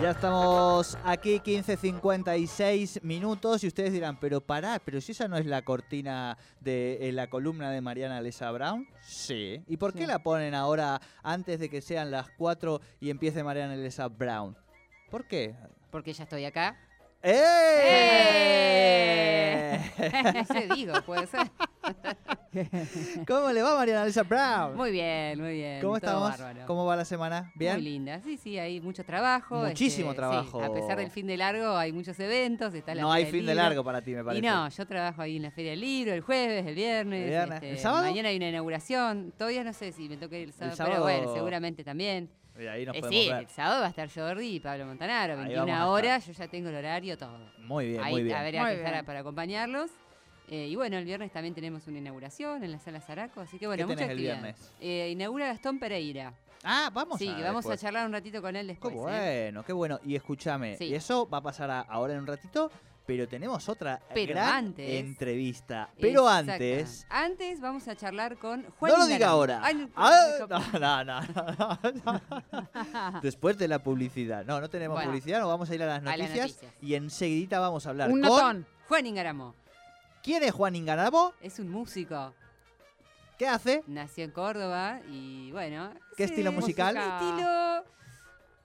Ya estamos aquí, 15.56 minutos, y ustedes dirán, pero pará, pero si esa no es la cortina de eh, la columna de Mariana Lesa Brown. Sí. ¿Y por qué la ponen ahora antes de que sean las 4 y empiece Mariana Lesa Brown? ¿Por qué? Porque ya estoy acá. ¡Eh! Se digo, puede ser. ¿Cómo le va Mariana Lesa Brown? Muy bien, muy bien. ¿Cómo estamos? bárbaro. ¿Cómo va la semana? ¿Bien? Muy linda. Sí, sí, hay mucho trabajo. Muchísimo este, trabajo. sí, a pesar del fin de largo, hay muchos eventos. Está la No hay fin de largo para ti, me parece. Y no, yo trabajo ahí en la Feria del Libro el jueves, el viernes. ¿El viernes? este, ¿El sábado? Mañana hay una inauguración. Todavía no sé si me toca ir el sábado, sábado- pero bueno, seguramente también. Y ahí nos Eh, sí, ver. el sábado va a estar Jordi y Pablo Montanaro. Ahí 21 vamos a horas, yo ya tengo el horario, todo. Muy bien, Ahí muy bien. habrá Muy que estar bien. para acompañarlos. Eh, y bueno, el viernes también tenemos una inauguración en la sala Zaraco, así que bueno, ¿Qué mucha tenés el viernes? Eh, inaugura Gastón Pereira. Ah, vamos sí, a que vamos después. a charlar un ratito con él Qué después. ¿eh? bueno, qué bueno. Y escúchame, Sí. y eso va a pasar a- ahora en un ratito, pero tenemos otra Pero gran antes- entrevista. Pero Exacta. antes... Antes vamos a charlar con Juan No lo diga ahora. Ay, no, Ah, no, no, no, no. Después de la publicidad. No, no tenemos Bueno. publicidad, nos vamos a ir a las A las noticias, noticias. y enseguidita vamos a hablar Un con... notón. Juan Ingaramo ¿Quién es Juan Ingaramo? es un músico. ¿Qué hace? Nació en Córdoba y bueno. ¿Qué ese estilo musical? estilo.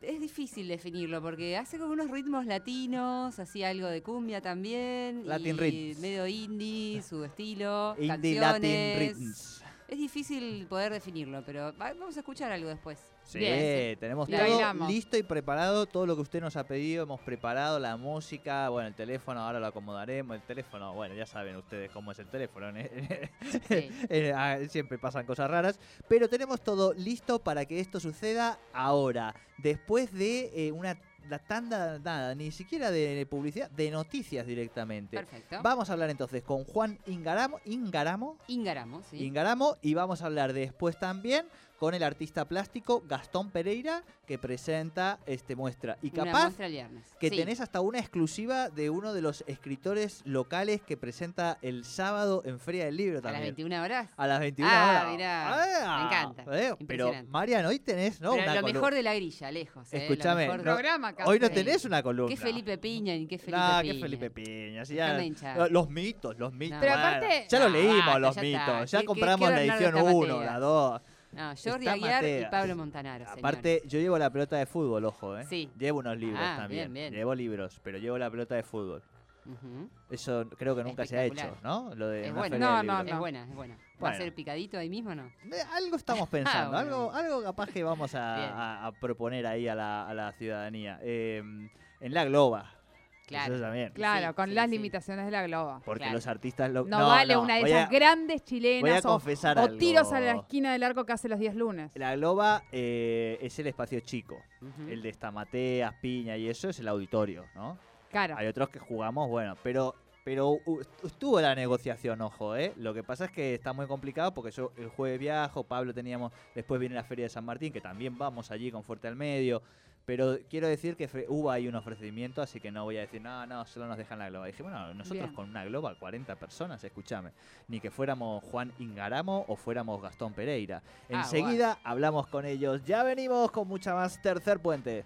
Es difícil definirlo porque hace como unos ritmos latinos, hacía algo de cumbia también. Latin y. Medio indie, su estilo. Indie canciones. Latin Rhythms. Es difícil poder definirlo, pero va- vamos a escuchar algo después. Sí, Bien, tenemos La todo bailamos. listo y preparado, todo lo que usted nos ha pedido, hemos preparado la música, bueno, el teléfono ahora lo acomodaremos, el teléfono, bueno, ya saben ustedes cómo es el teléfono, ¿eh? Sí. Ah, siempre pasan cosas raras, pero tenemos todo listo para que esto suceda ahora, después de eh, una la tanda, nada, ni siquiera de publicidad, de noticias directamente. Perfecto. Vamos a hablar entonces con Juan Ingaramo, Ingaramo, Ingaramo, sí. Ingaramo y vamos a hablar después también con el artista plástico Gastón Pereira que presenta este muestra y Una capaz muestra el viernes. que Sí. tenés hasta una exclusiva de uno de los escritores locales que presenta el sábado en Feria del Libro a las también. 21 horas. A las 21 Ah, horas. mirá, Ah, me encanta, eh, Pero. Marian, hoy tenés, ¿no? Pero Una lo mejor de la grilla, lejos. eh, Escúchame, no- Programa. Hoy no tenés una columna. ¿Qué Felipe Piña qué Felipe Nah, Piña? qué Felipe Piña. si ya- los mitos, los mitos. Pero aparte- ya lo leímos, los mitos. Ya ¿Qué- compramos la edición 1, Tamateas? la 2. No, Jordi Está Aguiar y. Pablo Montanaro. Aparte, yo llevo la pelota de fútbol, ojo, ¿eh? Sí. Llevo unos libros Ah, también. bien, bien. Llevo libros, pero llevo la pelota de fútbol. Ujú. Eso creo que nunca se ha hecho, Espectacular. ¿no? Lo de Es una bueno. feria No, no. Es buena, es buena. ¿Va Bueno. a ser picadito ahí mismo o no? Eh, Algo estamos pensando, Ah, bueno. algo, algo capaz que vamos a, Bien. a- a proponer ahí a la, a la ciudadanía. Eh, en la Globa. Claro. Eso también. Claro, Sí, con sí, las sí. limitaciones de la globa. Porque Claro. los artistas lo No, vale no, una de esas a- grandes voy a chilenas o, o tiros a la esquina del arco que hace los días lunes. La Globa eh, es el espacio chico. El de Estamateas, Piña y eso es el auditorio, ¿no? Claro. Hay otros que jugamos, bueno, pero pero estuvo la negociación, ojo, ¿eh? Lo que pasa es que está muy complicado porque yo el jueves viajo, Pablo teníamos, después viene la Feria de San Martín, que también vamos allí con Fuerte al Medio, pero quiero decir que hubo ahí un ofrecimiento, así que no voy a decir, no, no, solo nos dejan la globa. Dije, bueno, nosotros Bien. con una globa, 40 personas, escúchame, ni que fuéramos Juan Ingaramo o fuéramos Gastón Pereira. Ah, Enseguida hablamos con ellos, ya venimos con mucha más Tercer Puente.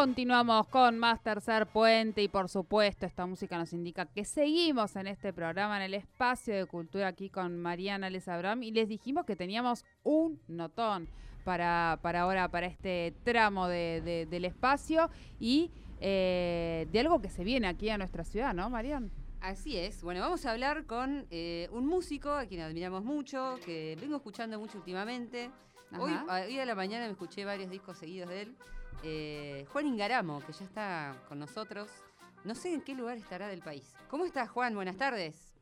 Continuamos con más Tercer Puente y por supuesto esta música nos indica que seguimos en este programa, en el espacio de cultura aquí con Mariana Les Abraham y les dijimos que teníamos un notón para, para ahora, para este tramo de, del espacio y eh, de algo que se viene aquí a nuestra ciudad, ¿no, Mariana? Así es. Bueno, vamos a hablar con eh, un músico a quien admiramos mucho, que vengo escuchando mucho últimamente. Hoy, hoy a la mañana me escuché varios discos seguidos de él. Eh, Juan Ingaramo, que ya está con nosotros. No sé en qué lugar estará del país. ¿Cómo estás, Juan? Buenas tardes.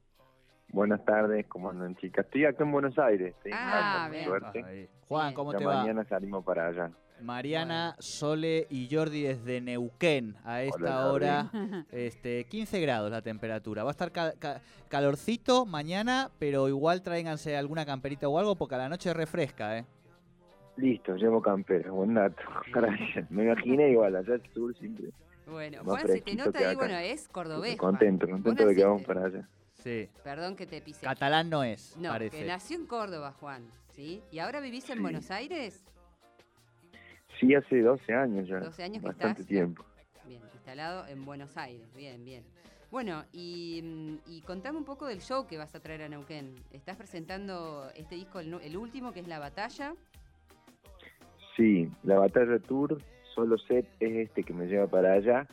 Buenas tardes, ¿cómo andan, chicas? Estoy acá en Buenos Aires. ah, bien. Suerte. Juan, ¿cómo te va? Mañana salimos para allá. Mariana, Sole y Jordi desde Neuquén a esta hora. Este, 15 grados la temperatura. Va a estar calorcito mañana, pero igual tráiganse alguna camperita o algo porque a la noche refresca, ¿eh? Listo, llevo campera, buen dato. Gracias. Me imaginé igual, allá al sur siempre. Bueno, Juan, se te nota ahí, bueno, es cordobés. Contento, contento de que vamos para allá. Sí. Perdón que te pise. Catalán no es, no, parece. que nació en Córdoba, Juan, ¿sí? ¿Y ahora vivís en Buenos Aires? Sí, hace 12 años ya. 12 años que Bastante tiempo. Bien, instalado en Buenos Aires, bien, bien. Bueno, y, mm, y, contame un poco del show que vas a traer a Neuquén. Estás presentando este disco, el último, que es La Batalla. Sí, la batalla tour, solo set es este que me lleva para allá.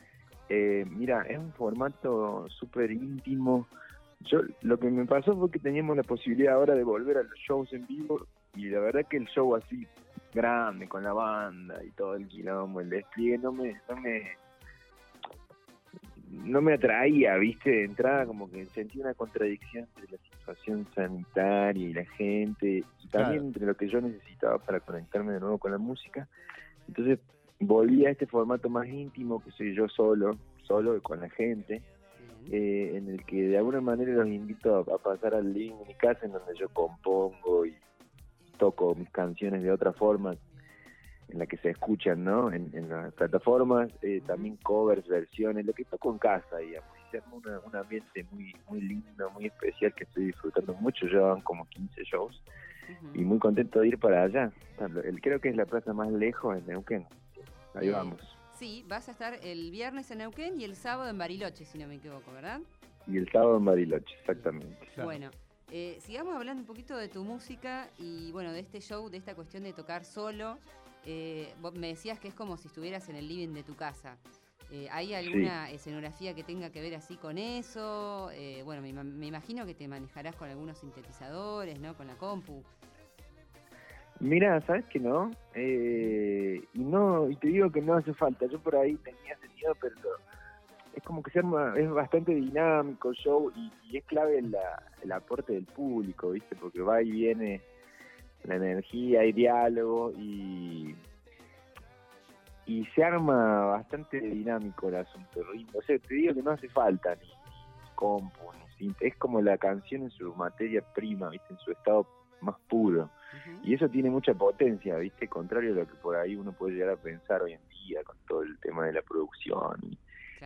Eh, mira, es un formato súper íntimo. Yo lo que me pasó fue que teníamos la posibilidad ahora de volver a los shows en vivo y la verdad que el show así grande con la banda y todo el quilombo, el despliegue no me no me no me atraía, viste, de entrada como que sentí una contradicción entre la situación sanitaria y la gente, y también entre lo que yo necesitaba para conectarme de nuevo con la música. Entonces volví a este formato más íntimo que soy yo solo, solo con la gente, eh, en el que de alguna manera los invito a, pasar al link en mi casa en donde yo compongo y toco mis canciones de otra forma en la que se escuchan, ¿no? En, las plataformas, eh, también covers, versiones, lo que toco en casa, digamos. Y un ambiente muy, muy lindo, muy especial que estoy disfrutando mucho. Llevan como 15 shows y muy contento de ir para allá. El, creo que es la plaza más lejos en Neuquén. Ahí vamos. Sí, vas a estar el viernes en Neuquén y el sábado en Bariloche, si no me equivoco, ¿verdad? Y el sábado en Bariloche, exactamente. Bueno, eh, sigamos hablando un poquito de tu música y bueno, de este show, de esta cuestión de tocar solo. Eh, me decías que es como si estuvieras en el living de tu casa. Eh, ¿Hay alguna escenografía que tenga que ver así con eso? Eh, bueno, me, imagino que te manejarás con algunos sintetizadores, ¿no? Con la compu. Mira, ¿sabes que no? y no, y te digo que no hace falta. Yo por ahí tenía ese miedo, pero es como que es bastante dinámico el show y, es clave el aporte del público, ¿viste? Porque va y viene la energía, hay diálogo y, y se arma bastante dinámico el asunto. O sea, te digo que no hace falta ni, compu, ni es como la canción en su materia prima, ¿viste? en su estado más puro. Y eso tiene mucha potencia, ¿viste? Contrario a lo que por ahí uno puede llegar a pensar hoy en día con todo el tema de la producción.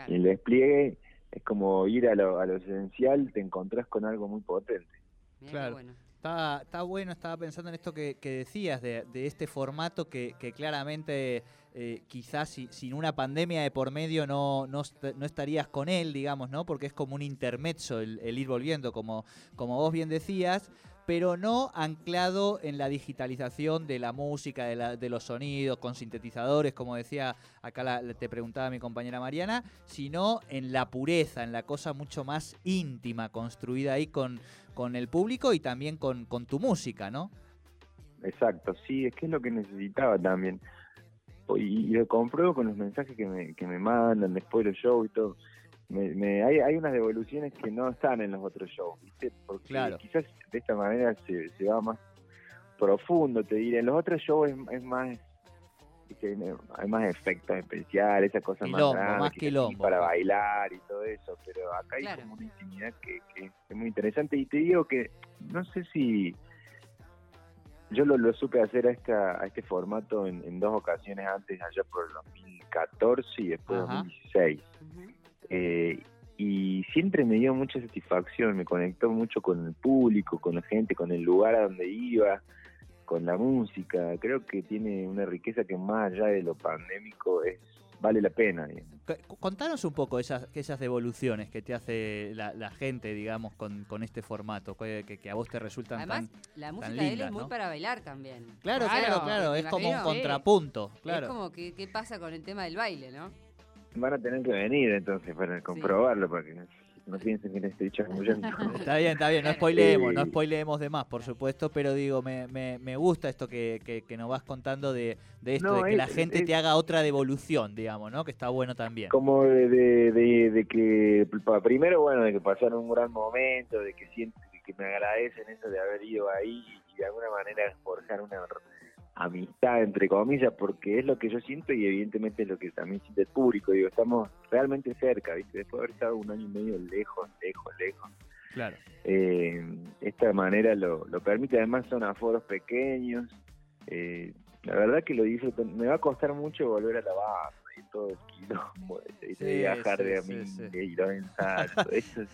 Y, el despliegue es como ir a lo, a lo esencial, te encontrás con algo muy potente. claro. Está, está bueno, estaba pensando en esto que, decías, de, este formato que, claramente eh, quizás sin una pandemia de por medio no, no, estarías con él, digamos, ¿no? Porque es como un intermezzo el, ir volviendo, como vos bien decías, pero no anclado en la digitalización de la música, de, de los sonidos, con sintetizadores, como decía acá te preguntaba mi compañera Mariana, sino en la pureza, en la cosa mucho más íntima, construida ahí con con el público y también con, con tu música, ¿no? Exacto, sí, es que es lo que necesitaba también. Y, lo compruebo con los mensajes que me, que me mandan después de los shows y todo. Me, hay, hay unas devoluciones que no están en los otros shows, ¿viste? Porque quizás de esta manera se, se va más profundo, te diré. En los otros shows es más hay más efectos especiales, esa cosa más grande, para bailar y todo eso, pero acá hay como una intimidad que, es muy interesante. Y te digo que no sé si yo lo, supe hacer a, esta, a este formato en, dos ocasiones antes, allá por el 2014 y después 2016. Eh, y siempre me dio mucha satisfacción, me conectó mucho con el público, con la gente, con el lugar a donde iba con la música. Creo que tiene una riqueza que más allá de lo pandémico es, vale la pena. Contanos un poco esas, esas devoluciones que te hace la, gente, digamos, con, con este formato, que, a vos te resultan Además, la música de él es muy para bailar también. Claro, claro, claro, es como un contrapunto. Claro. Es como que, qué pasa con el tema del baile, ¿no? Van a tener que venir entonces para comprobarlo, porque no piensen que les estoy chamullando. Está bien, está bien, no spoileemos, no spoileemos de más, por supuesto, pero digo, me, me, gusta esto que, que, nos vas contando de, de esto, de que la gente te haga otra devolución, digamos, ¿no? Que está bueno también. Como de, de, de, que, primero, bueno, de que pasaron un gran momento, de que sienten que me agradecen eso de haber ido ahí y de alguna manera forjar una amistad, entre comillas, porque es lo que yo siento y evidentemente es lo que también siente el público. Digo, estamos realmente cerca, ¿viste? Después de haber estado un año y medio lejos, lejos, lejos. Claro. Eh, esta manera lo, lo permite, además son aforos pequeños. Eh, la verdad que lo disfruto. Me va a costar mucho volver a la base y todo el quilombo de, viajar de mí, de ir a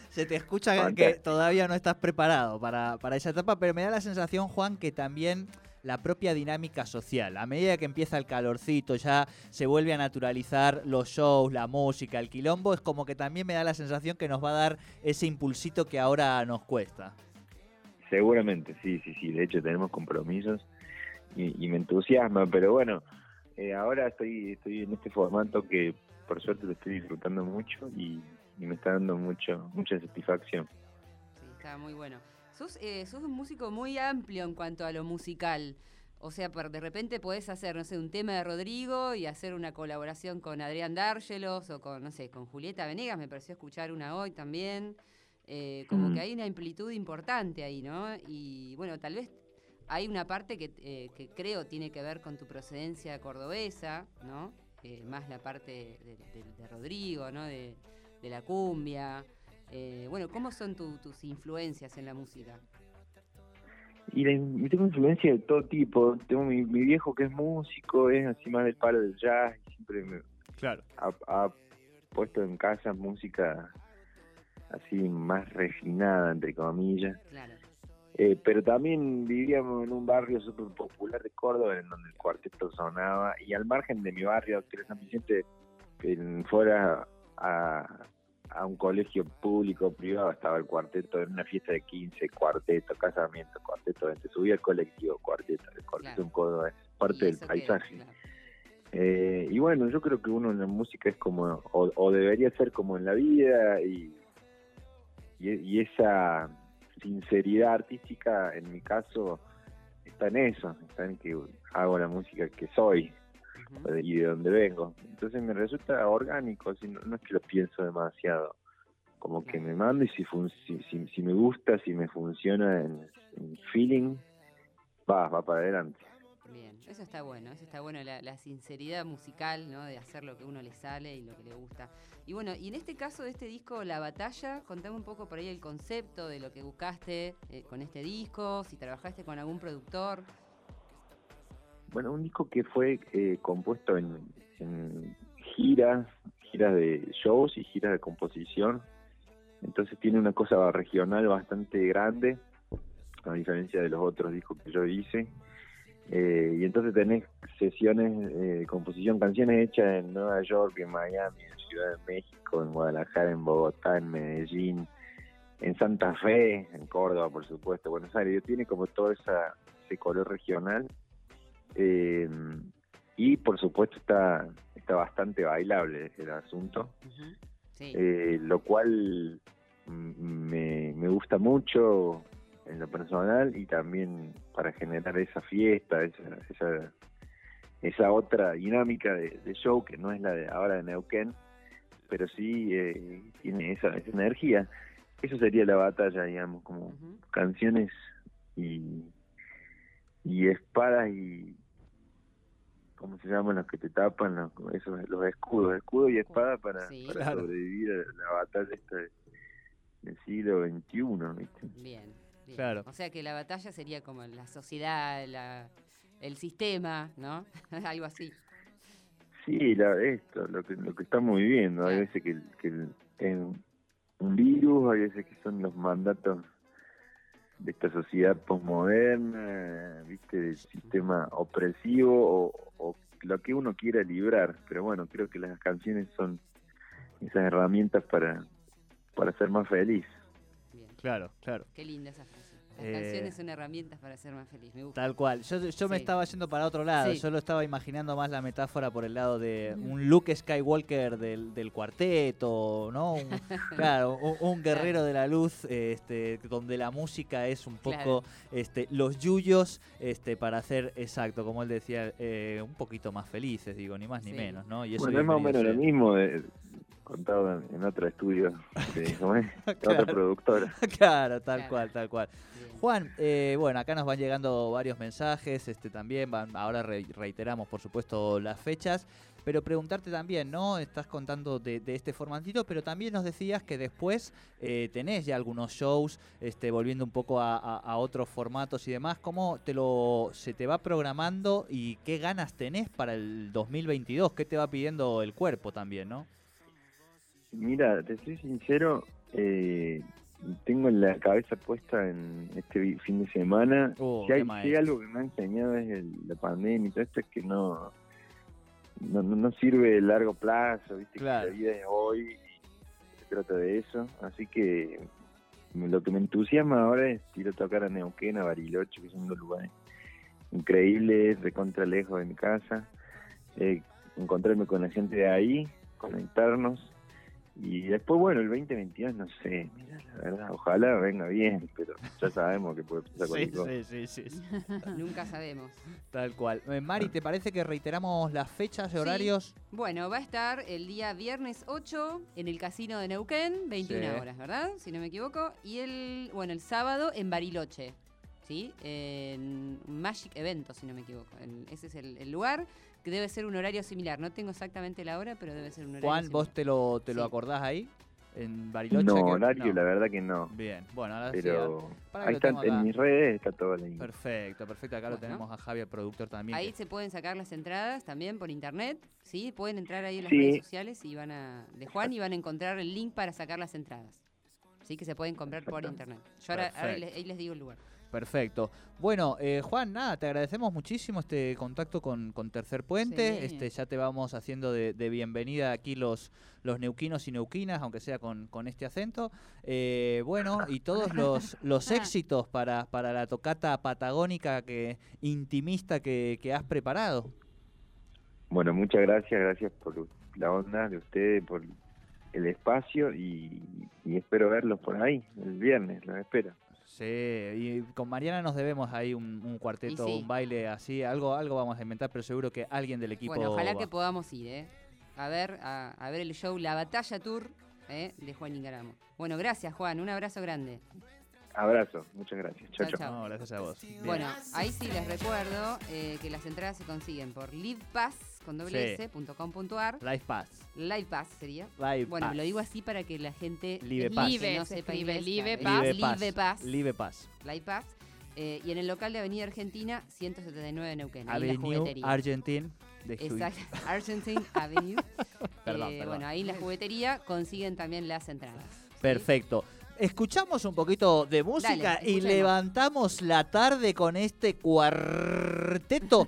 Se te escucha que todavía no estás preparado para, para esa etapa, pero me da la sensación, Juan, que también la propia dinámica social. A medida que empieza el calorcito, ya se vuelve a naturalizar los shows, la música, el quilombo, es como que también me da la sensación que nos va a dar ese impulsito que ahora nos cuesta. Seguramente, sí, sí, sí. De hecho, tenemos compromisos y, me entusiasma, pero bueno, eh, ahora estoy, estoy en este formato que por suerte lo estoy disfrutando mucho y, y me está dando mucho, mucha satisfacción. Sí, está muy bueno. Sos, eh, sos un músico muy amplio en cuanto a lo musical. O sea, de repente podés hacer, no sé, un tema de Rodrigo y hacer una colaboración con Adrián Dárgelos o con, no sé, con Julieta Venegas, me pareció escuchar una hoy también. Eh, como que mm. hay una amplitud importante ahí, ¿no? Y bueno, tal vez hay una parte que, eh, que creo tiene que ver con tu procedencia cordobesa, ¿no? más la parte de, Rodrigo, ¿no? De, de la cumbia. Eh, bueno, ¿cómo son tus influencias en la música? Y tengo influencia de todo tipo. Tengo mi, viejo que es músico, es así más del palo del jazz, y siempre me claro. ha, puesto en casa música así más refinada, entre comillas. Claro. Eh, pero también vivíamos en un barrio súper popular de Córdoba, en donde el cuarteto sonaba, y al margen de mi barrio, que era San Vicente, fuera a, a un colegio público privado, estaba el cuarteto en una fiesta de 15, cuarteto, casamiento, cuarteto, se subía el colectivo, cuarteto, el cuarteto un codo es parte del paisaje. Eh, y bueno, yo creo que uno en la música es como, o, debería ser como en la vida, y, y, esa sinceridad artística, en mi caso, está en eso, está en que hago la música que soy, y de dónde vengo. Entonces me resulta orgánico, si no, es que lo pienso demasiado. Como que me mando y si, si, si, me gusta, si me funciona en, feeling, va, va para adelante. Bien, eso está bueno, eso está bueno, la, sinceridad musical, ¿no? De hacer lo que uno le sale y lo que le gusta. Y bueno, y en este caso de este disco, La Batalla, contame un poco por ahí el concepto de lo que buscaste eh, con este disco, si trabajaste con algún productor. Bueno, un disco que fue eh, compuesto en, giras, giras de shows y giras de composición. Entonces tiene una cosa regional bastante grande, a diferencia de los otros discos que yo hice. Eh, y entonces tenés sesiones eh, de composición, canciones hechas en Nueva York, en Miami, en Ciudad de México, en Guadalajara, en Bogotá, en Medellín, en Santa Fe, en Córdoba, por supuesto, Buenos Aires. Tiene como todo esa, ese color regional eh, y por supuesto está, está bastante bailable el asunto, eh, lo cual me, me gusta mucho en lo personal y también para generar esa fiesta, esa, esa, esa otra dinámica de, show que no es la de ahora de Neuquén, pero sí eh, tiene esa, esa energía. Eso sería la batalla, digamos, como canciones y, y espadas y, ¿cómo se llaman los que te tapan? Los, esos, los escudos, escudo y espada para, sobrevivir a la batalla esta del siglo XXI, ¿viste? Bien, Claro. O sea que la batalla sería como la sociedad, la, el sistema, ¿no? Algo así. Sí, la, esto, lo que, lo que estamos viviendo. Hay veces que, que es un virus, hay veces que son los mandatos de esta sociedad posmoderna, viste, del sistema opresivo o, lo que uno quiera librar. Pero bueno, creo que las canciones son esas herramientas para, para ser más feliz. Bien. Claro, claro. Qué linda esa frase. Las Eh, canciones son herramientas para ser más feliz. Me gusta. Tal cual. Yo, yo me estaba yendo para otro lado. Sí. Yo lo estaba imaginando más la metáfora por el lado de un Luke Skywalker del, del cuarteto, ¿no? Un- claro, un, un guerrero de la luz, este, donde la música es un poco Claro. este, los yuyos este, para hacer, exacto, como él decía, eh, un poquito más felices, digo, ni más ni Sí. menos, ¿no? Y eso Bueno, es más o menos lo mismo de, contado en, en otro estudio de, ¿cómo es? De Claro. otra productora. claro, tal Claro. cual, tal cual. Juan, eh, bueno, acá nos van llegando varios mensajes, este también van, ahora re- reiteramos por supuesto las fechas, pero preguntarte también, ¿no? Estás contando de, de este formatito, pero también nos decías que después eh, tenés ya algunos shows, este, volviendo un poco a, a- a otros formatos y demás, ¿cómo te lo se te va programando y qué ganas tenés para el 2022? ¿Qué te va pidiendo el cuerpo también, no? Mira, te soy sincero, eh, tengo la cabeza puesta en este fin de semana. Oh, si, hay, si algo que me ha enseñado es el- la pandemia y todo esto, es que no, no, no- no sirve de largo plazo, viste Claro. que la vida es hoy y se trata de eso. Así que lo que me entusiasma ahora es ir a tocar a Neuquén, a Bariloche, que son dos lugares increíbles, de contra lejos de mi casa. Eh, encontrarme con la gente de ahí, conectarnos. Y después, bueno, el 2022, no sé, mira, la verdad, ojalá venga bien, pero ya sabemos que puede pasar cualquier cosa. sí, sí, sí. Nunca sabemos. Tal cual. Eh, Mari, ¿te parece que reiteramos las fechas y Sí. horarios? Bueno, va a estar el día viernes 8 en el casino de Neuquén, 21 Sí. horas, ¿verdad? Si no me equivoco. Y el, bueno, el sábado en Bariloche, ¿sí? En Magic Evento, si no me equivoco. En- ese es el, el lugar, que debe ser un horario similar. No tengo exactamente la hora, pero debe ser un horario Juan, ¿vos te lo, te lo Sí. acordás ahí? ¿En Bariloche? No, que- horario, no. la verdad que no. Bien, bueno, ahora sí, Pero para que ahí está, en mis redes está todo info. Perfecto, perfecto. Acá lo tenemos a Javier, productor también. Ahí que- se pueden sacar las entradas también por internet, ¿sí? Pueden entrar ahí en las Sí. redes sociales y van a de Juan y van a encontrar el link para sacar las entradas. Sí, que se pueden comprar por internet. Yo ahora, ahora les, ahí les digo el lugar. Perfecto. Bueno, eh, Juan, nada, te agradecemos muchísimo este contacto con, con Tercer Puente. Sí. Este, ya te vamos haciendo de, de bienvenida aquí los, los neuquinos y neuquinas, aunque sea con, con este acento. Eh, bueno, y todos los, los éxitos para, para la tocata patagónica que intimista que, que has preparado. Bueno, muchas gracias, gracias por la onda de ustedes, por el espacio y, y espero verlos por ahí el viernes, los espero. Sí, y con Mariana nos debemos ahí un, un cuarteto, sí. un baile así, algo, algo vamos a inventar, pero seguro que alguien del equipo. Bueno, ojalá va. que podamos ir, ¿eh? A ver, a, a ver el show La Batalla Tour ¿eh? de Juan Ingaramo. Bueno, gracias Juan, un abrazo grande. Abrazo, muchas gracias. Chao, Chao, chao. chao. No, gracias a vos. Bien. Bueno, ahí sí les recuerdo eh, que las entradas se consiguen por livepass con doble Sí. s, punto com punto ar. Live Pass. Livepass sería. Live Bueno, Pass. lo digo así para que la gente Live Pass. Live, no se sepa escribe Live Pass. es Live Pass. Live Pass. Live Pass. Live Pass. Eh, y en el local de Avenida Argentina, 179 de Neuquén. Avenue juguetería. Argentine. De Ju- Exacto, Argentine Avenue. Perdón, Eh, perdón. Bueno, ahí en la juguetería consiguen también las entradas. ¿sí? Perfecto. Escuchamos un poquito de música Dale, y levantamos la tarde con este cuarteto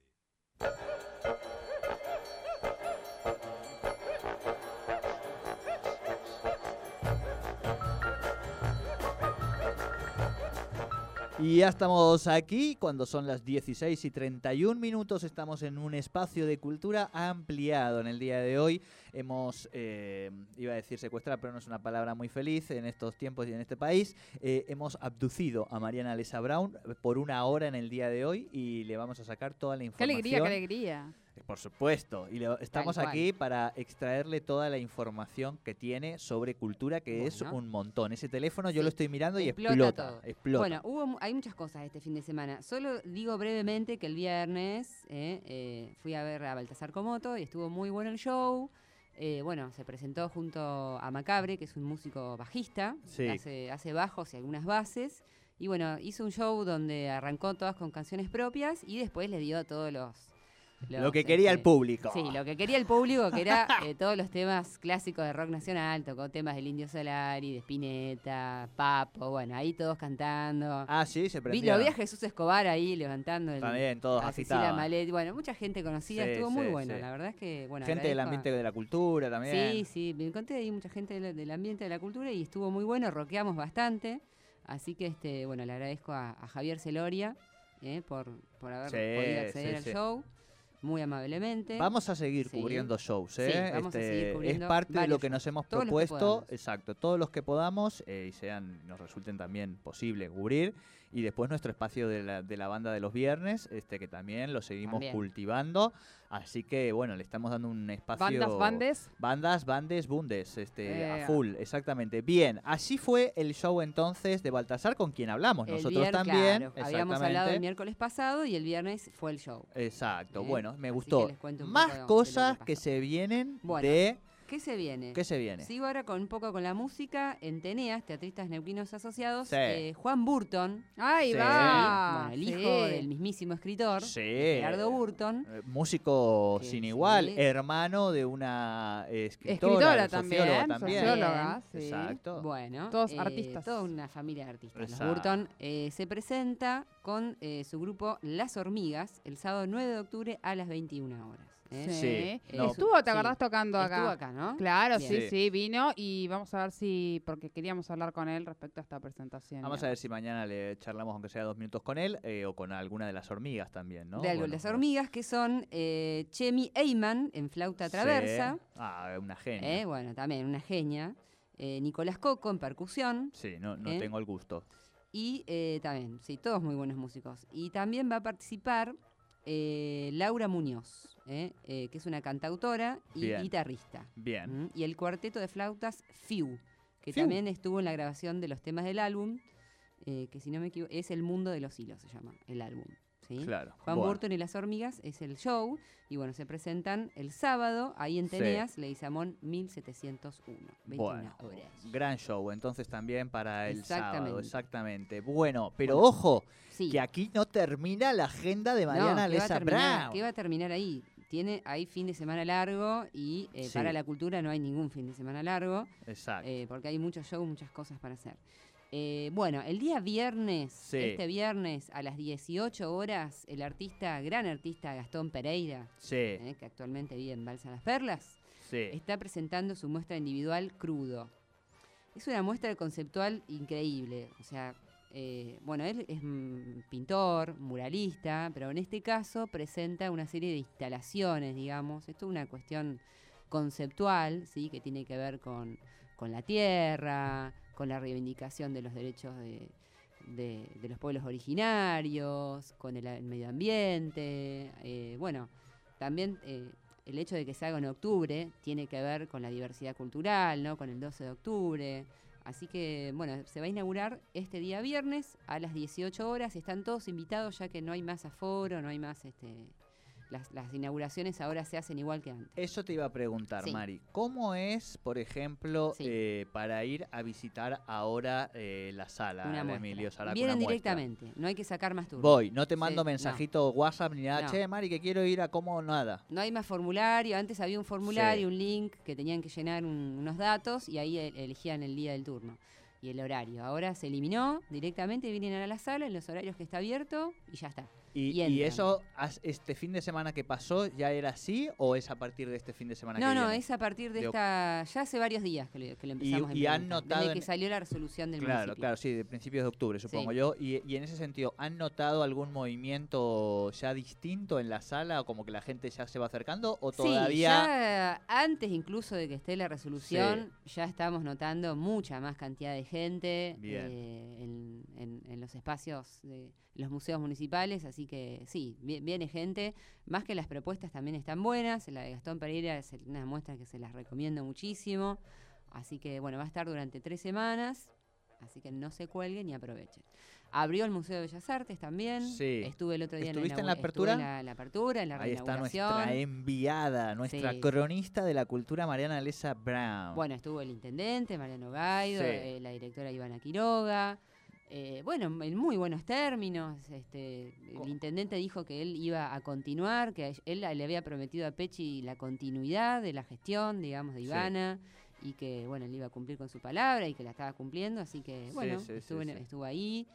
Y ya estamos aquí, cuando son las 16 y 31 minutos, estamos en un espacio de cultura ampliado. En el día de hoy hemos, eh, iba a decir secuestrar, pero no es una palabra muy feliz en estos tiempos y en este país, eh, hemos abducido a Mariana Lesa Brown por una hora en el día de hoy y le vamos a sacar toda la Qué información. alegría, qué alegría. Por supuesto. Y le- estamos aquí para extraerle toda la información que tiene sobre cultura, que es un montón. Ese teléfono yo lo estoy mirando y explota explota. Bueno, hubo, hay muchas cosas este fin de semana. Solo digo brevemente que el viernes eh, eh, fui a ver a Baltasar Comoto y estuvo muy bueno el show. Eh, bueno, se presentó junto a Macabre, que es un músico bajista, Sí. hace, hace bajos y algunas bases. Y bueno, hizo un show donde arrancó todas con canciones propias y después le dio todos los... lo que quería el público. Sí, lo que quería el público, que era eh, todos los temas clásicos de rock nacional, tocó temas del Indio Solari, de Spinetta, Papo, bueno, ahí todos cantando. Ah, sí, se prendió. lo vi a Jesús Escobar ahí levantando el, También, todos a Cecilia. Malet, bueno, mucha gente conocida, Sí, estuvo muy bueno, sí. la verdad es que, bueno, Gente del a- ambiente de la cultura también. Sí, sí, me encontré ahí mucha gente del, del ambiente de la cultura y estuvo muy bueno, rockeamos bastante, así que, este, bueno, le agradezco a, a Javier Celoria eh, por, por haber podido acceder al sí. show, muy amablemente. Vamos a seguir Sí. cubriendo shows, Sí, ¿eh? vamos a Este, seguir es cubriendo parte de lo que nos hemos propuesto, exacto, todos los que podamos eh, y sean, nos resulten también posible cubrir. Y después nuestro espacio de la, de la banda de los viernes, este que también lo seguimos También. cultivando. Así que bueno, le estamos dando un espacio. Bandas, bandes. Bandas, bandes, bundes, este, Eh. a full, exactamente. Bien, así fue el show entonces de Baltasar con quien hablamos. El Nosotros vier- también. claro, habíamos hablado el miércoles pasado y el viernes fue el show. Exacto, ¿eh? bueno, me gustó. Más cosas que se vienen Bueno, de... ¿Qué se viene? ¿Qué se viene? Sigo ahora con un poco con la música. En Teneas, Teatristas Neuquinos Asociados, Sí. eh, Juan Burton, Ahí Sí. va. bueno, el sí. hijo del mismísimo escritor, Sí. Gerardo Burton. Eh, Músico Que sin sí. igual, hermano de una eh, escritora, Escritora también, socióloga también. socióloga, sí. Exacto. Bueno, Todos eh, artistas. Toda una familia de artistas. Los. Burton eh, se presenta con eh, su grupo Las Hormigas el sábado 9 de octubre a las 21 horas. ¿Eh? Sí. Sí, no. Estuvo, ¿te Sí. acordás tocando acá? Estuvo acá, ¿no? Claro, Bien. sí, Sí. sí, vino y vamos a ver si, porque queríamos hablar con él respecto a esta presentación. Vamos a ver si mañana le charlamos, aunque sea dos minutos con él, eh, o con alguna de las hormigas también, ¿no? de algo, Bueno, las hormigas que son eh, Chemi Eyman en flauta traversa. Sí. Ah, una genia. eh, bueno, también una genia. eh, Nicolás Coco en percusión. Sí, no, no ¿Eh? tengo el gusto. Y eh, también, sí, todos muy buenos músicos. Y también va a participar eh, Laura Muñoz, eh, eh, que es una cantautora y Bien. guitarrista. Bien. ¿Mm? Y el cuarteto de flautas FIU, que Fiu. también estuvo en la grabación de los temas del álbum, eh, que si no me equivoco, es El Mundo de los Hilos, se llama el álbum. ¿sí? Claro. Juan Bueno. Burton y las hormigas es el show. Y bueno, se presentan el sábado ahí en Sí. Teneas, Leguizamón 1701. 21 Bueno, horas. gran show entonces también para el sábado, Exactamente. exactamente. Bueno, pero ojo, Sí. que aquí no termina la agenda de Mariana no, que va, a Lesa terminar, Brown. que va a terminar ahí. Tiene ahí fin de semana largo y eh, Sí. para la cultura no hay ningún fin de semana largo, Exacto. eh, porque hay muchos shows, muchas cosas para hacer. Eh, bueno, el día viernes, Sí. este viernes a las 18 horas, el artista, gran artista Gastón Pereira, sí, eh, que actualmente vive en Balsa Las Perlas, sí. está presentando su muestra individual Crudo. Es una muestra conceptual increíble. O sea, eh, bueno, él es pintor, muralista, pero en este caso presenta una serie de instalaciones, digamos. Esto es una cuestión conceptual, ¿sí? Que tiene que ver con, con la tierra, con la reivindicación de los derechos de, de- los pueblos originarios, con el, el medio ambiente. eh, bueno, también eh, el hecho de que se haga en octubre tiene que ver con la diversidad cultural, ¿no? Con el 12 de octubre. Así que, bueno, se va a inaugurar este día viernes a las 18 horas. Están todos invitados ya que no hay más aforo, no hay más, este... Las, las inauguraciones ahora se hacen igual que antes. Eso te iba a preguntar, Sí. Mari. ¿Cómo es, por ejemplo, Sí. eh, para ir a visitar ahora eh, la sala Una de muestra. Emilio Saraco? Vienen una directamente, no hay que sacar más turnos. Voy, no te mando Sí, no. mensajito WhatsApp ni nada. No. Che, Mari, que quiero ir a como nada. No hay más formulario. Antes había un formulario, un link que tenían que llenar un- unos datos y ahí elegían el día del turno y el horario. Ahora se eliminó directamente, vienen a la sala en los horarios que está abierto y ya está. ¿Y, Y y eso, este fin de semana que pasó, ya era así o es a partir de este fin de semana No, que no, viene? es a partir de esta. Ya hace varios días que, le- que lo empezamos a y han notado Desde que salió la resolución del Claro, municipio. claro, sí, de principios de octubre, supongo Sí. yo. Y, y en ese sentido, ¿han notado algún movimiento ya distinto en la sala o como que la gente ya se va acercando o Sí, todavía... ya antes incluso de que esté la resolución, ya estamos notando mucha más cantidad de gente eh, en, en- en los espacios de los museos municipales, así Así que sí, vi- viene gente, más que las propuestas también están buenas, la de Gastón Pereira es una muestra que se las recomiendo muchísimo, así que bueno, va a estar durante tres semanas, así que no se cuelguen y aprovechen. Abrió el Museo de Bellas Artes también, Sí. estuve el otro día ¿Estuviste en en la, la inau- estuve en apertura? la, la apertura, en la Ahí está nuestra enviada, nuestra Sí. cronista de la cultura, Mariana Lesa Brown. Bueno, estuvo el intendente, Mariano Gaido, Sí. eh, la directora Ivana Quiroga. Eh, bueno, en muy buenos términos. Este, el intendente dijo que él iba a continuar, que él le había prometido a Pechi la continuidad de la gestión, digamos, de Sí. Ivana. Y que, bueno, él iba a cumplir con su palabra y que la estaba cumpliendo. Así que, bueno, sí, sí, estuvo, estuvo ahí.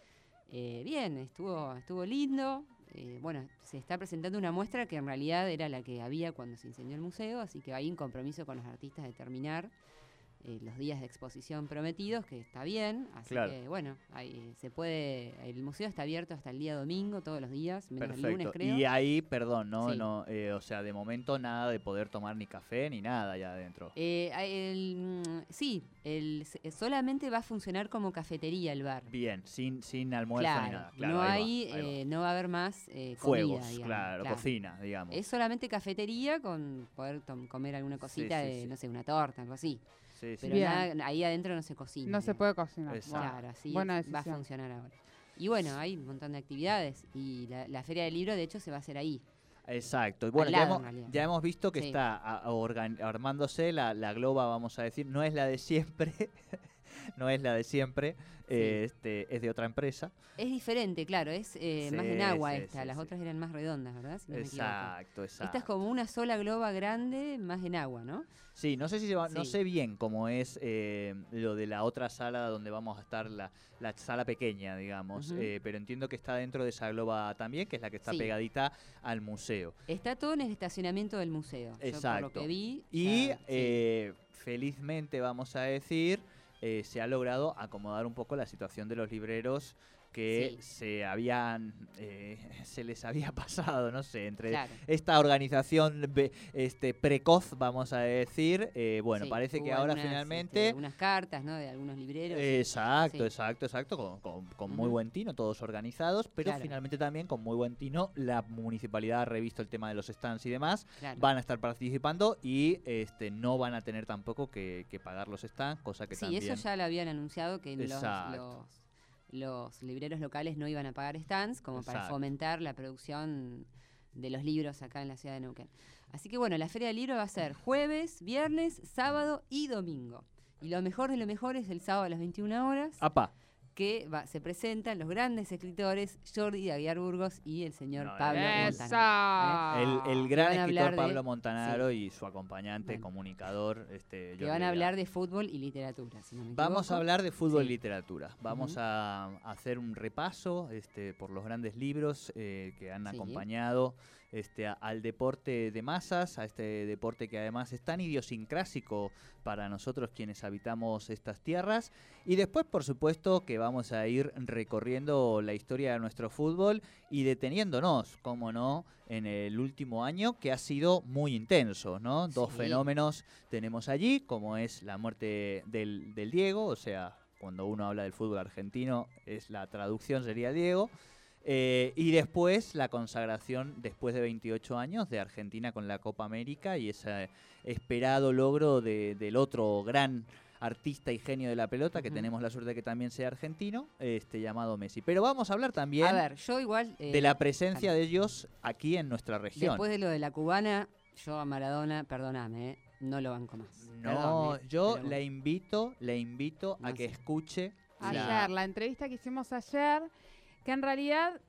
Eh, bien, estuvo, estuvo lindo. Eh, bueno, se está presentando una muestra que en realidad era la que había cuando se incendió el museo, así que hay un compromiso con los artistas de terminar eh, los días de exposición prometidos, que está bien. Así Claro. que, bueno, ahí se puede. El museo está abierto hasta el día domingo, todos los días, menos el lunes, creo. Y ahí, perdón, no, Sí. no, eh, o sea, de momento nada de poder tomar ni café ni nada allá adentro. Eh, el, mm, sí, el, se- solamente va a funcionar como cafetería el bar. Bien, sin, sin almuerzo ni nada. Claro, no, ahí hay, va, ahí va. eh, no va a haber más eh, Fuegos, comida, digamos, claro, cocina, digamos. Es solamente cafetería con poder comer alguna cosita sí, de, no sé, una torta, algo así. Sí, sí. Pero Bien. nada- ahí adentro no se cocina. No se puede cocinar. Exacto. Bueno, Claro, así buena es- va a decisión. funcionar ahora. Y bueno, hay un montón de actividades y la, la Feria del Libro, de hecho, se va a hacer ahí. Exacto. Bueno, ya lado, hemos, en realidad. ya hemos visto que Sí. está a- a organ- armándose la, la globa, vamos a decir, no es la de siempre, no es la de siempre, eh, este, es de otra empresa. Es diferente, claro, es eh, más en agua sí, esta. Las otras eran más redondas, ¿verdad? Si no exacto, exacto. Esta es como una sola globa grande, más en agua, ¿no? Sí, no sé si se va- no sé bien cómo es eh, lo de la otra sala donde vamos a estar, la, la sala pequeña, digamos, eh, pero entiendo que está dentro de esa globa también, que es la que está pegadita al museo. Está todo en el estacionamiento del museo. Yo por lo Exacto. que vi. Y felizmente, vamos a decir, eh, se ha logrado acomodar un poco la situación de los libreros que Sí. se habían, eh, se les había pasado, no sé, entre Claro. esta organización este, precoz, vamos a decir, eh, bueno, Sí, parece que ahora algunas, finalmente... este, unas cartas, ¿no? De algunos libreros. Exacto, Sí. exacto, exacto, con, con- con muy buen tino, todos organizados, pero Claro. finalmente también con muy buen tino la municipalidad ha revisto el tema de los stands y demás, claro. van a estar participando y este no van a tener tampoco que, que pagar los stands, cosa que Sí, también... eso ya lo habían anunciado que los, los, los libreros locales no iban a pagar stands como para fomentar la producción de los libros acá en la ciudad de Neuquén. Así que bueno, la Feria del Libro va a ser jueves, viernes, sábado y domingo. Y lo mejor de lo mejor es el sábado a las 21 horas, Apa, que va- se presentan los grandes escritores Jordi Aguiar Burgos y el señor No, Pablo eso. Montaner. el, el que gran escritor de- Pablo Montanaro y su acompañante, Bueno. comunicador, este, Que Jordi van a Aguiar. hablar de fútbol y literatura. si no me Vamos a hablar de fútbol y literatura. Vamos a hacer un repaso este, por los grandes libros eh, que han Sí. acompañado este, a- al deporte de masas, a este deporte que además es tan idiosincrásico para nosotros quienes habitamos estas tierras. Y después, por supuesto, que vamos a ir recorriendo la historia de nuestro fútbol y deteniéndonos, como no, en el último año que ha sido muy intenso, ¿no? Dos Sí. fenómenos tenemos allí, como es la muerte del, del Diego, o sea, cuando uno habla del fútbol argentino, es la traducción sería Diego. Eh, y después la consagración, después de 28 años, de Argentina con la Copa América y ese esperado logro de- del otro gran artista y genio de la pelota, que tenemos la suerte de que también sea argentino, este llamado Messi. Pero vamos a hablar también A ver, yo igual... eh, de la presencia de ellos aquí en nuestra región. Después de lo de la cubana, yo a Maradona, perdóname, eh, no lo banco más. No, Perdón, yo pero la invito, le invito a que sé. escuche Ayer, la entrevista que hicimos ayer, que en realidad,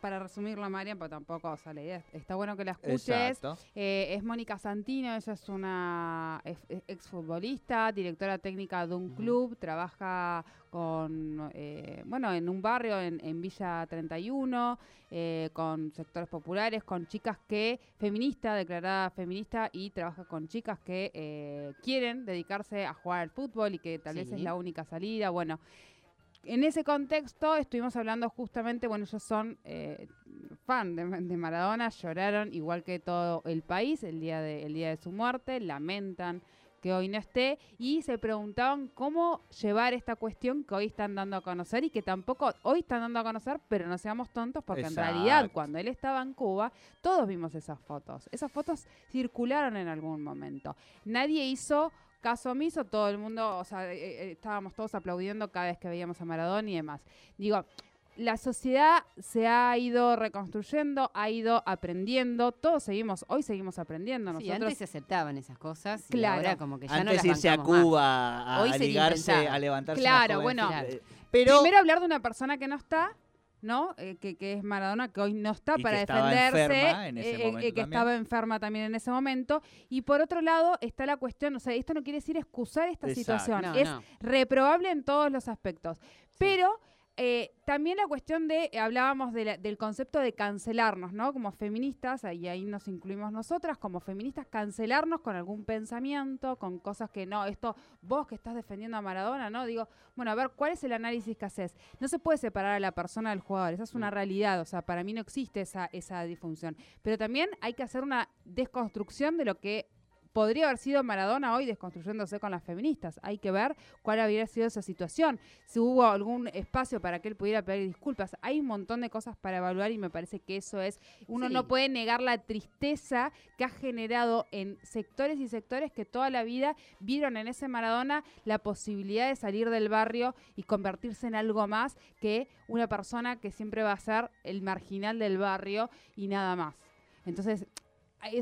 para resumirlo, Marian, porque tampoco, o sea, la idea es- está bueno que la escuches. Eh, es Mónica Santino, ella es una exfutbolista, directora técnica de un club, trabaja con, eh, bueno, en un barrio en, en Villa 31, eh, con sectores populares, con chicas que, feminista, declarada feminista, y trabaja con chicas que eh, quieren dedicarse a jugar al fútbol y que tal vez es la única salida. Bueno, en ese contexto estuvimos hablando justamente, bueno, ellos son eh, fan de, de Maradona, lloraron igual que todo el país el día de, el día de su muerte, lamentan que hoy no esté y se preguntaban cómo llevar esta cuestión que hoy están dando a conocer y que tampoco hoy están dando a conocer, pero no seamos tontos porque en realidad cuando él estaba en Cuba todos vimos esas fotos. Esas fotos circularon en algún momento. Nadie hizo caso omiso, todo el mundo, o sea, eh, eh, estábamos todos aplaudiendo cada vez que veíamos a Maradona y demás. Digo, la sociedad se ha ido reconstruyendo, ha ido aprendiendo, todos seguimos, hoy seguimos aprendiendo. Sí, Nosotros antes se aceptaban esas cosas y Claro. ahora como que ya no Antes las irse a más. Cuba a, Hoy a ligarse, a levantarse Claro, bueno. pero Primero hablar de una persona que no está, ¿no? Eh, que, que es Maradona, que hoy no está Y para que estaba defenderse, enferma en ese eh, eh, que también. estaba enferma también en ese momento. Y por otro lado está la cuestión, o sea, esto no quiere decir excusar esta Exacto. situación, No, es no. reprobable en todos los aspectos. Pero eh, también la cuestión de, eh, hablábamos de la- del concepto de cancelarnos, ¿no? Como feministas, y ahí nos incluimos nosotras, como feministas, cancelarnos con algún pensamiento, con cosas que no, esto, vos que estás defendiendo a Maradona, ¿no? Digo, bueno, a ver, ¿cuál es el análisis que haces? No se puede separar a la persona del jugador, esa es una realidad, o sea, para mí no existe esa, esa disfunción. Pero también hay que hacer una desconstrucción de lo que podría haber sido Maradona hoy desconstruyéndose con las feministas. Hay que ver cuál habría sido esa situación, si hubo algún espacio para que él pudiera pedir disculpas. Hay un montón de cosas para evaluar y me parece que eso es, uno Sí. no puede negar la tristeza que ha generado en sectores y sectores que toda la vida vieron en ese Maradona la posibilidad de salir del barrio y convertirse en algo más que una persona que siempre va a ser el marginal del barrio y nada más. Entonces,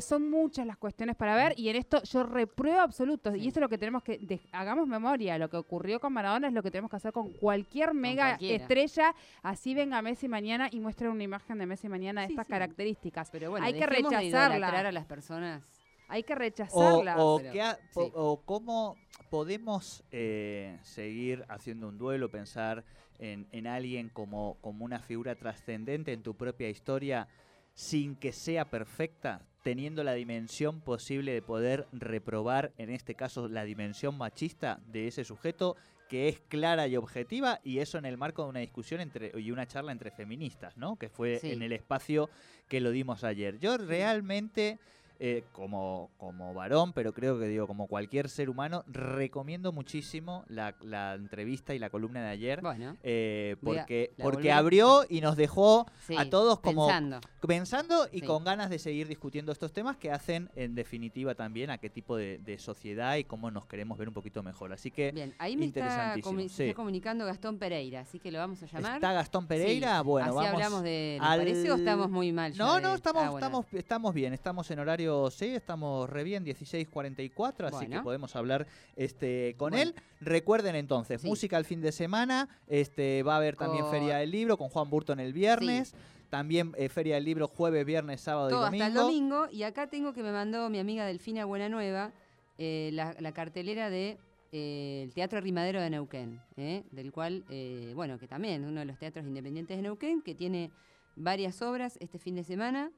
son muchas las cuestiones para ver y en esto yo repruebo absoluto Sí. y esto es lo que tenemos que de- hagamos memoria lo que ocurrió con Maradona es lo que tenemos que hacer con cualquier mega cualquiera. estrella así venga Messi mañana y muestre una imagen de Messi mañana de Sí, estas sí. características Pero bueno, hay que de rechazarla. idolatrar a las personas. hay que o, rechazarla o pero- qué ha- o cómo podemos eh, seguir haciendo un duelo, pensar en, en alguien como, como una figura trascendente en tu propia historia sin que sea perfecta, teniendo la dimensión posible de poder reprobar, en este caso, la dimensión machista de ese sujeto que es clara y objetiva y eso en el marco de una discusión entre y una charla entre feministas, ¿no? Que fue Sí. en el espacio que lo dimos ayer. Yo realmente eh, como, como varón, pero creo que digo, como cualquier ser humano, recomiendo muchísimo la, la entrevista y la columna de ayer. Bueno, eh, a- porque porque abrió y nos dejó sí, a todos como pensando. pensando y Sí. con ganas de seguir discutiendo estos temas que hacen en definitiva también a qué tipo de, de sociedad y cómo nos queremos ver un poquito mejor. Así que Bien, ahí me está, interesantísimo, comu- se sí. está comunicando Gastón Pereira, así que lo vamos a llamar. está Gastón Pereira, bueno, así vamos hablamos de... ¿le al- parece o estamos muy mal? No, no, estamos, Ah, bueno. estamos, estamos bien, estamos en horario, sí, estamos re bien, 16.44, así que podemos hablar este, con Bueno. él. Recuerden entonces, Sí. música el fin de semana, este, va a haber también Con- Feria del Libro con Juan Burton el viernes, también eh, Feria del Libro jueves, viernes, sábado Todo y domingo. hasta el domingo. Y acá tengo que me mandó mi amiga Delfina Buenanueva eh, la, la cartelera de eh, el Teatro Rimadero de Neuquén, eh, del cual, eh, bueno, que también es uno de los teatros independientes de Neuquén, que tiene varias obras este fin de semana.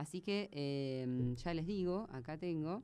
Así que eh, ya les digo, acá tengo.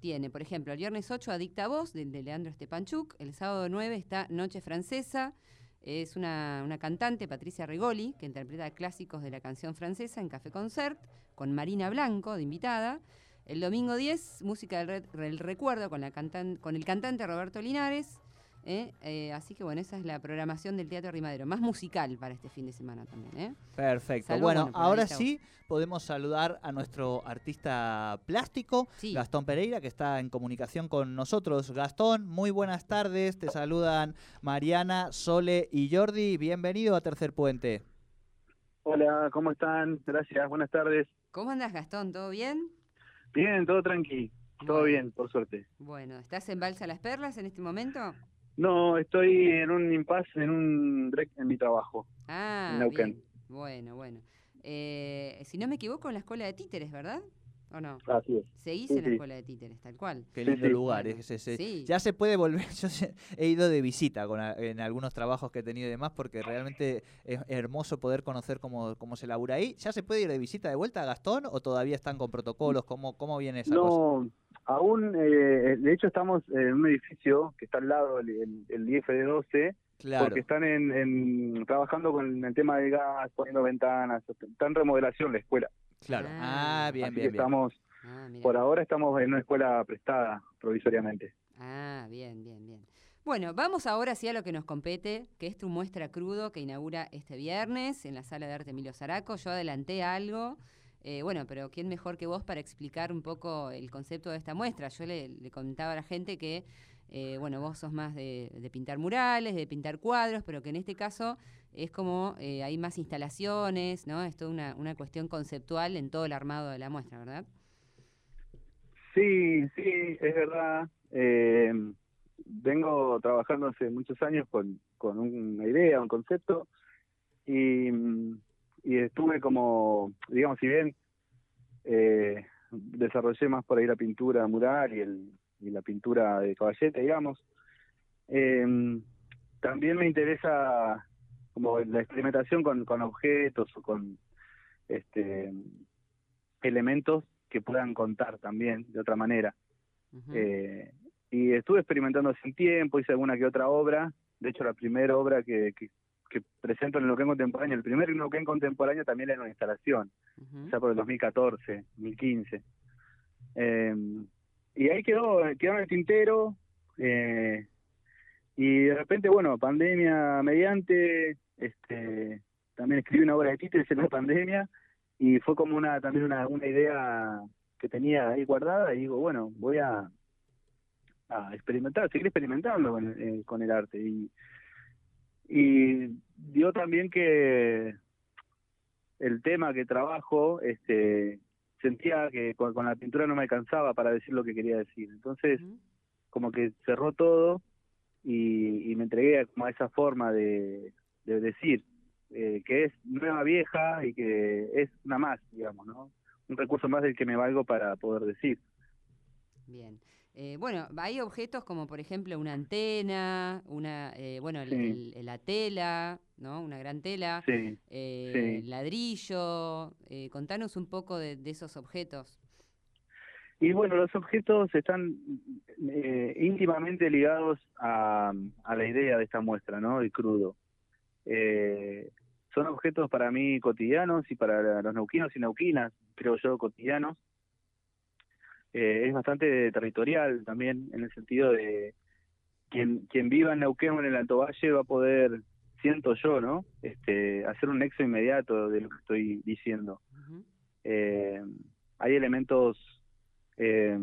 Tiene, por ejemplo, el viernes 8 Adicta Voz, del de Leandro Stepanchuk. El sábado 9 está Noche Francesa. Es una, una cantante, Patricia Regoli, que interpreta clásicos de la canción francesa en Café Concert, con Marina Blanco de invitada. El domingo 10, música del, re- del recuerdo con, la cantan- con el cantante Roberto Linares. ¿Eh? Eh, así que bueno, esa es la programación del Teatro Rimadero. Más musical para este fin de semana también. ¿eh? Perfecto. Bueno, ahora sí podemos saludar a nuestro artista plástico, Sí. Gastón Pereira, que está en comunicación con nosotros. Gastón, muy buenas tardes. Te saludan Mariana, Sole y Jordi. Bienvenido a Tercer Puente. Hola, ¿cómo están? Gracias, buenas tardes. ¿Cómo andas, Gastón? ¿Todo bien? Bien, todo tranqui, todo Bueno. bien, por suerte. Bueno, ¿estás en Balsa Las Perlas en este momento? No, estoy en un impasse, en un break en mi trabajo. Ah, En Neuquén. bien. Bueno, bueno. Eh, si no me equivoco, en la escuela de títeres, ¿verdad? ¿O no? Así es. Seguís Sí, en la sí. escuela de títeres, tal cual. Qué lindo sí. lugar. Bueno, es ese- sí. Ya se puede volver. Yo sé- he ido de visita con a- en algunos trabajos que he tenido y demás porque realmente es hermoso poder conocer cómo, cómo se labura ahí. ¿Ya se puede ir de visita de vuelta a Gastón o todavía están con protocolos? ¿Cómo, cómo viene esa cosa? Aún, eh, de hecho estamos en un edificio que está al lado, el, el, el IF12, Claro. porque están en, en- trabajando con el tema del gas, poniendo ventanas, está en remodelación la escuela. Claro. Ah. Ah, bien, Así bien, que bien. estamos Ah. Por ahora estamos en una escuela prestada provisoriamente. Ah, bien, bien, bien. Bueno, vamos ahora sí a lo que nos compete, que es tu muestra crudo que inaugura este viernes en la Sala de Arte Emilio Zaraco. Yo adelanté algo, eh, bueno, pero ¿quién mejor que vos para explicar un poco el concepto de esta muestra? Yo le, comentaba a la gente que, eh, bueno, vos sos más de, de pintar murales, de pintar cuadros, pero que en este caso es como eh, hay más instalaciones, ¿no? Es toda una, una cuestión conceptual en todo el armado de la muestra, ¿verdad? Sí, sí, es verdad. Eh, vengo trabajando hace muchos años con, con una idea, un concepto, y, y estuve como, digamos, si bien eh, desarrollé más por ahí la pintura mural y, el, y la pintura de caballete, digamos, eh, también me interesa como la experimentación con, con objetos o con este elementos que puedan contar también de otra manera. Eh, y estuve experimentando hace un tiempo, hice alguna que otra obra. De hecho, la primera obra que, que, que presento en el Neuquén Contemporáneo, el primer Neuquén Contemporáneo también era una instalación, ya por el 2014, 2015. Eh, y ahí quedó, quedó en el tintero. eh, y de repente, bueno, pandemia mediante, este también escribí una obra de títeres en la pandemia y fue como una también una, una idea que tenía ahí guardada y digo, bueno, voy a, a experimentar, seguir experimentando con, eh, con el arte. Y, y dio también que el tema que trabajo, este sentía que con, con la pintura no me alcanzaba para decir lo que quería decir. Entonces, como que cerró todo y, y me entregué como a esa forma de, de decir eh, que es nueva vieja y que es una más, digamos, ¿no? Un recurso más del que me valgo para poder decir. Bien. Eh, bueno, hay objetos como por ejemplo una antena, una, eh, bueno, el- Sí. el- la tela, ¿no? Una gran tela, Sí. eh, sí. ladrillo. eh, contanos un poco de, de esos objetos. Y bueno, los objetos están eh, íntimamente ligados a, a la idea de esta muestra, ¿no? El crudo. Eh, son objetos para mí cotidianos y para los neuquinos y neuquinas, creo yo, cotidianos. Eh, es bastante territorial también, en el sentido de quien, quien viva en Neuquén o en el Alto Valle va a poder, siento yo, ¿no? Este, hacer un nexo inmediato de lo que estoy diciendo eh, hay elementos eh,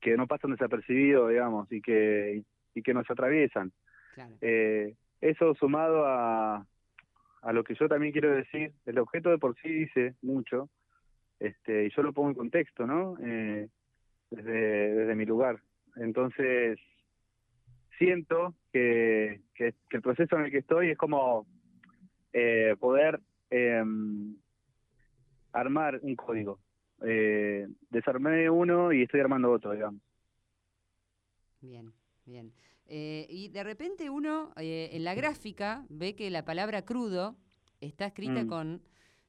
que no pasan desapercibidos, digamos, y que, y que nos atraviesan. Claro. Eh, eso sumado a, a lo que yo también quiero decir, el objeto de por sí dice mucho, este, y yo lo pongo en contexto, ¿no? Eh, desde, desde mi lugar. Entonces, siento que, que, que el proceso en el que estoy es como eh, poder em, armar un código. Eh, desarmé uno y estoy armando otro, digamos. Bien, bien. Eh, y de repente uno eh, en la gráfica ve que la palabra crudo está escrita Mm. con,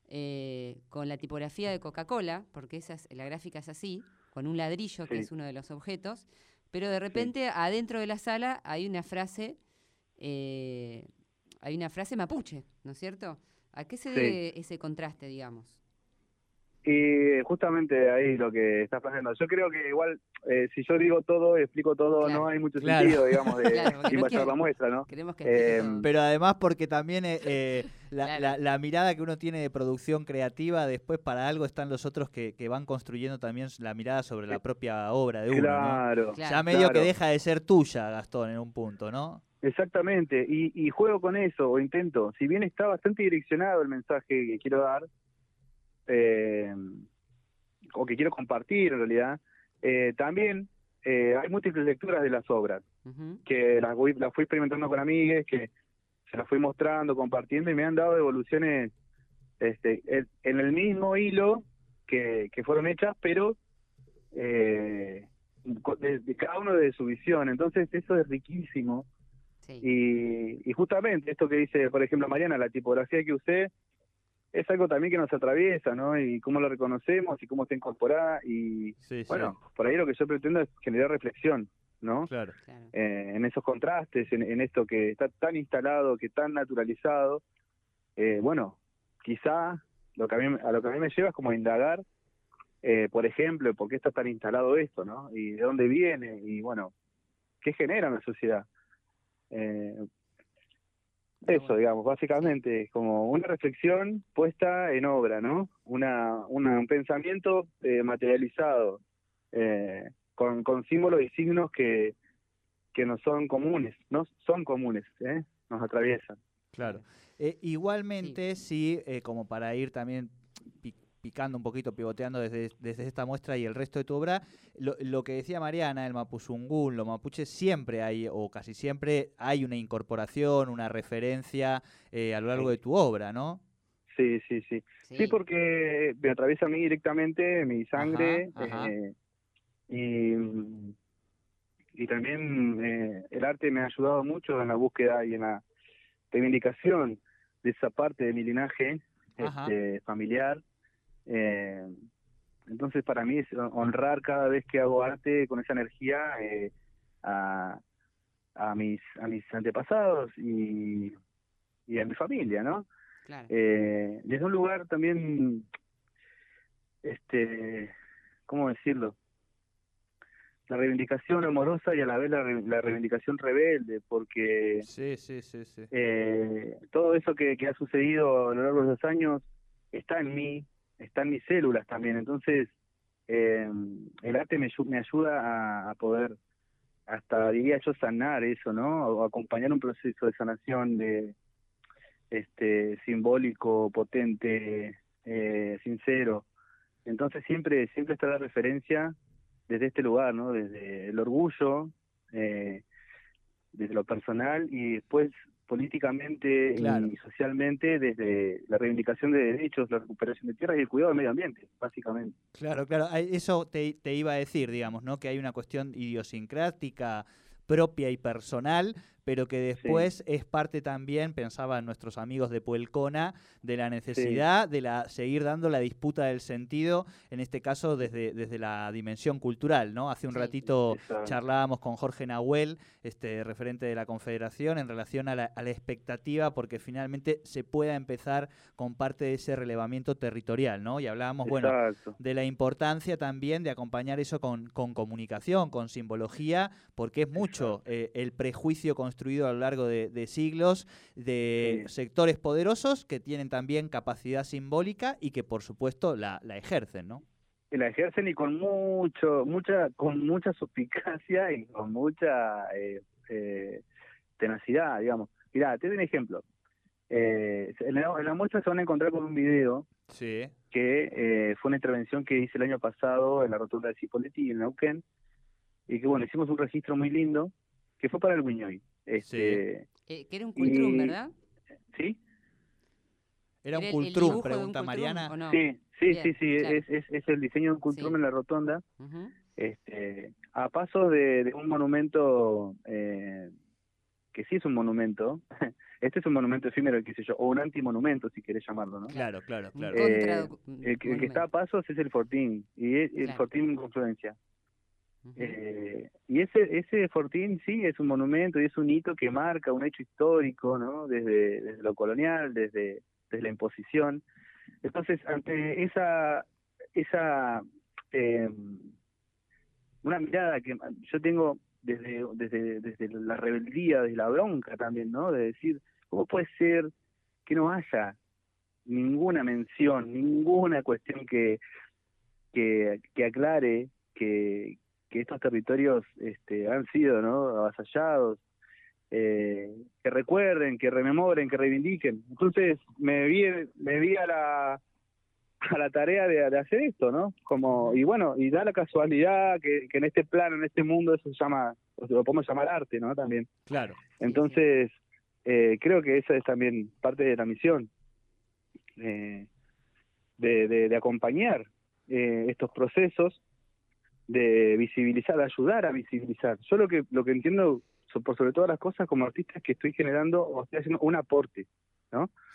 eh, con la tipografía de Coca-Cola, porque esa es- la gráfica es así, con un ladrillo que es uno de los objetos, pero de repente adentro de la sala hay una frase, eh, hay una frase mapuche, ¿no es cierto? ¿A qué se Sí. debe ese contraste, digamos? Y justamente ahí lo que estás planteando. Yo creo que igual, eh, si yo digo todo, explico todo, Claro. no hay mucho Claro. sentido, digamos, de Claro, la muestra, ¿no? Queremos que Eh, todo. Pero además porque también eh, eh, la, Claro. la- la mirada que uno tiene de producción creativa, después para algo están los otros que, que van construyendo también la mirada sobre la propia obra de uno. ¿no? Claro. Ya medio que deja de ser tuya, Gastón, en un punto, ¿no? exactamente. Y, y juego con eso, o intento. Si bien está bastante direccionado el mensaje que quiero dar, eh, o que quiero compartir en realidad, eh, también eh, hay múltiples lecturas de las obras. Que las, voy, las fui experimentando con amigues, que se las fui mostrando, compartiendo y me han dado devoluciones este, en, el mismo hilo que, que fueron hechas, pero eh, de, de cada uno de su visión. Entonces eso es riquísimo. Sí. Y, y justamente esto que dice, por ejemplo, Mariana, la tipografía que usé, es algo también que nos atraviesa, ¿no? Y cómo lo reconocemos y cómo está incorporada. Y Sí, bueno, por ahí lo que yo pretendo es generar reflexión, ¿no? claro. Claro. eh, en esos contrastes, en, en esto que está tan instalado, que tan naturalizado, eh, bueno, quizá lo que a mí, a lo que a mí me lleva es como a indagar eh, por ejemplo, por qué está tan instalado esto, ¿no? Y de dónde viene, y bueno, qué genera en la sociedad. Eh, eso, digamos, básicamente, es como una reflexión puesta en obra, ¿no? Una, una un pensamiento eh, materializado, eh, con, con símbolos y signos que, que no son comunes, no son comunes, ¿eh? nos atraviesan. Claro. Eh, igualmente, sí, eh, como para ir también picando un poquito, pivoteando desde, desde esta muestra y el resto de tu obra, lo, lo que decía Mariana, el mapuzungún, lo mapuche, siempre hay, o casi siempre, hay una incorporación, una referencia eh, a lo largo Sí. de tu obra, ¿no? Sí, sí, sí. Sí, porque me atraviesa a mí directamente mi sangre Ajá, ajá. eh, y, y también eh, el arte me ha ayudado mucho en la búsqueda y en la reivindicación de esa parte de mi linaje este, familiar. Eh, entonces para mí es honrar cada vez que hago arte con esa energía eh, a, a mis a mis antepasados y, y a mi familia, ¿no? Claro. eh, desde un lugar también, este, ¿cómo decirlo? La reivindicación amorosa y a la vez la, re- la reivindicación rebelde, porque Sí, sí, sí, sí. eh, todo eso que, que ha sucedido a lo largo de los años está en mí, está en mis células también. Entonces, eh, el arte me, me ayuda a, a poder, hasta diría yo, sanar eso, ¿no? O acompañar un proceso de sanación de este simbólico, potente, eh, sincero. Entonces siempre siempre está la referencia desde este lugar, ¿no? Desde el orgullo, eh, desde lo personal y después políticamente Claro. y socialmente desde la reivindicación de derechos, la recuperación de tierras y el cuidado del medio ambiente, básicamente. Claro, claro. Eso te, te iba a decir, digamos, ¿no? Que hay una cuestión idiosincrática propia y personal, pero que después es parte también, pensaban nuestros amigos de Puelcona, de la necesidad de la seguir dando la disputa del sentido, en este caso desde, desde la dimensión cultural, ¿no? Hace un Sí. ratito charlábamos con Jorge Nahuel, este referente de la Confederación, en relación a la, a la expectativa porque finalmente se pueda empezar con parte de ese relevamiento territorial, ¿no? Y hablábamos, bueno, Exacto. de la importancia también de acompañar eso con, con comunicación, con simbología, porque es mucho eh, el prejuicio construido a lo largo de, de siglos de Sí. sectores poderosos que tienen también capacidad simbólica y que por supuesto la, la ejercen, ¿no? La ejercen y con mucho, mucha, con mucha suspicacia y con mucha eh, eh, tenacidad, digamos. Mirá, te doy un ejemplo. Eh, en, la, en la muestra se van a encontrar con un video Sí. que eh, fue una intervención que hice el año pasado en la rotonda de Cipolletti, en Neuquén, y que bueno, hicimos un registro muy lindo, que fue para el Guiñoy. Este, Eh, que era un cultrum, y- ¿verdad? ¿Sí? Era un ¿Era el- el cultrum, pregunta cultrum Mariana. o no? Sí, sí, Bien, sí, sí, claro. es, es, es el diseño de un cultrum Sí. en la rotonda. Este, a paso de, de un monumento eh, que sí es un monumento, este es un monumento efímero, qué sé yo, o un antimonumento si querés llamarlo, ¿no? Claro, claro, claro. Eh, El, que- el que está a pasos es el Fortín, y es el Claro. Fortín Confluencia. Eh, y ese ese Fortín sí es un monumento y es un hito que marca un hecho histórico, ¿no? Desde, desde lo colonial, desde, desde la imposición. Entonces, ante esa esa eh, una mirada que yo tengo desde, desde desde la rebeldía, desde la bronca también, ¿no? De decir, ¿cómo puede ser que no haya ninguna mención, ninguna cuestión que, que aclare que, que estos territorios este, han sido ¿no? avasallados, eh, que recuerden, que rememoren, que reivindiquen. Entonces me vi, me vi a la a la tarea de, de hacer esto, ¿no? Como y bueno, y da la casualidad que, que en este plano, en este mundo eso se llama, o lo podemos llamar arte, ¿no? También. Claro. Entonces, eh, creo que esa es también parte de la misión, eh, de, de, de acompañar eh, estos procesos, de visibilizar, de ayudar a visibilizar. Yo lo que, lo que entiendo, por sobre todas las cosas, como artista, es que estoy generando o estoy haciendo un aporte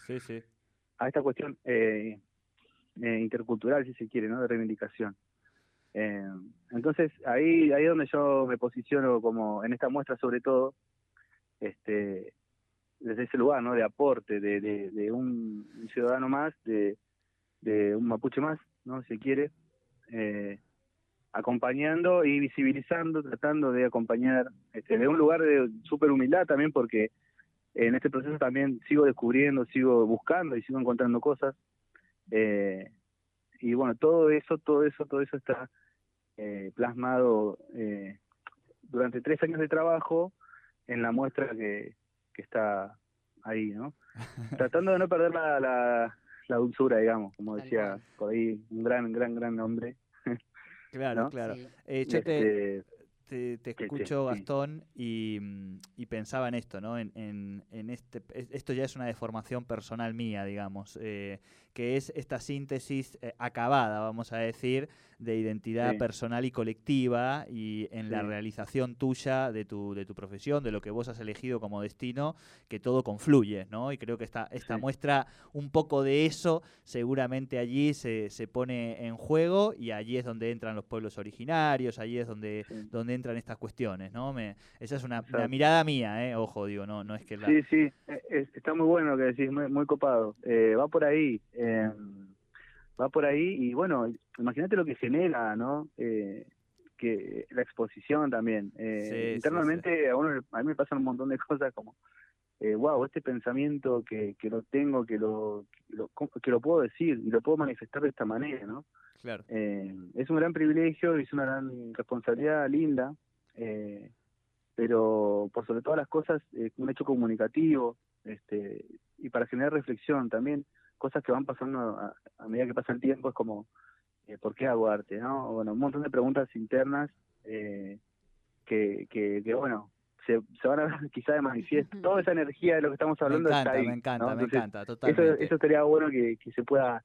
Sí, sí. a esta cuestión eh, eh, intercultural, si se quiere, ¿no? De reivindicación. Eh, entonces, ahí, ahí es donde yo me posiciono como, en esta muestra sobre todo, este desde ese lugar, ¿no? De aporte, de, de, de un ciudadano más, de, de un mapuche más, ¿no? Si se quiere, eh, acompañando y visibilizando, tratando de acompañar este, de un lugar de súper humildad también porque en este proceso también sigo descubriendo, sigo buscando y sigo encontrando cosas. Eh, y bueno, todo eso, todo eso, todo eso está eh, plasmado eh, durante tres años de trabajo en la muestra que, que está ahí, ¿no? Tratando de no perder la, la, la dulzura, digamos, como decía por ahí un gran, gran, gran hombre. Claro, ¿no? claro. Sí. Eh, yo te, Este, te, escucho. Gastón, y, mm, y pensaba en esto, ¿no? En, en, en este, es- esto ya es una deformación personal mía, digamos, eh, que es esta síntesis eh, acabada, vamos a decir, de identidad Sí. personal y colectiva y en la realización tuya de tu, de tu profesión, de lo que vos has elegido como destino, que todo confluye, ¿no? Y creo que esta, esta Sí. muestra un poco de eso, seguramente allí se, se pone en juego y allí es donde entran los pueblos originarios, allí es donde, donde entran estas cuestiones, ¿no? Me, esa es una, mirada mía, ¿eh? Ojo, digo, no, no es que la... Sí, sí, eh, es- está muy bueno lo que decís, muy, muy copado. Eh, va por ahí, eh, va por ahí y bueno, imagínate lo que genera, ¿no? Eh, que la exposición también. Eh, Sí, sí, internamente A, uno, a mí me pasan un montón de cosas como, eh, wow, este pensamiento que, que lo tengo, que lo, que lo, que lo puedo decir y lo puedo manifestar de esta manera, ¿no? Claro. Eh, es un gran privilegio y es una gran responsabilidad linda, eh, pero por sobre todas las cosas, eh, un hecho comunicativo este, y para generar reflexión también, cosas que van pasando a, a medida que pasa el tiempo, es como, eh, ¿por qué hago arte? ¿no? Bueno, un montón de preguntas internas eh, que, que, que, bueno, se, se van a ver quizá de manifiesto. Toda esa energía de lo que estamos Me hablando está encanta, ahí. me encanta, ¿no? me encanta, Eso, totalmente. eso estaría bueno que, que se pueda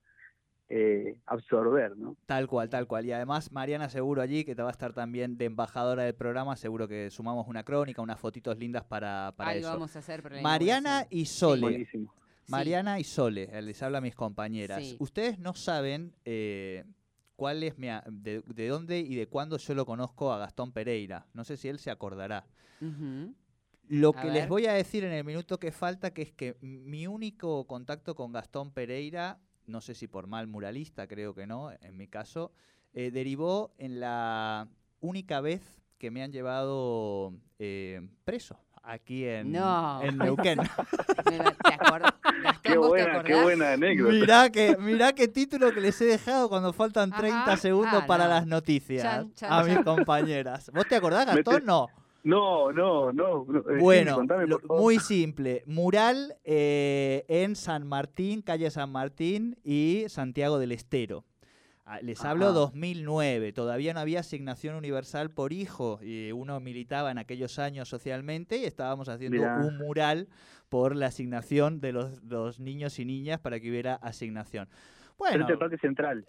eh, absorber, ¿no? Tal cual, tal cual. Y además, Mariana, seguro allí, que te va a estar también de embajadora del programa, seguro que sumamos una crónica, unas fotitos lindas para, para Algo eso. vamos a hacer Mariana y Sole. Buenísimo. Sí. Mariana y Sole, les hablo a mis compañeras. Ustedes no saben eh, cuál es mi, de, de dónde y de cuándo yo lo conozco a Gastón Pereira. No sé si él se acordará. Lo A que les voy a decir en el minuto que falta, que es que mi único contacto con Gastón Pereira, no sé si por mal muralista, creo que no, en mi caso, eh, derivó en la única vez que me han llevado eh, preso aquí en, No. en Neuquén. Qué ¿vos te buena, qué buena anécdota. mirá, que, mirá qué título que les he dejado cuando faltan Ajá. 30 segundos Ah, para no. las noticias Chan, chan, a mis chan. compañeras. ¿Vos te acordás, Gastón? No. No, no, no. no, eh, sí, Bueno, contame, lo- muy simple. Mural eh, en San Martín, calle San Martín y Santiago del Estero. Ah, Les hablo Ajá. 2009, todavía no había asignación universal por hijo y uno militaba en aquellos años socialmente y estábamos haciendo Mirá. un mural por la asignación de los, los niños y niñas para que hubiera asignación. Bueno, Parque Central.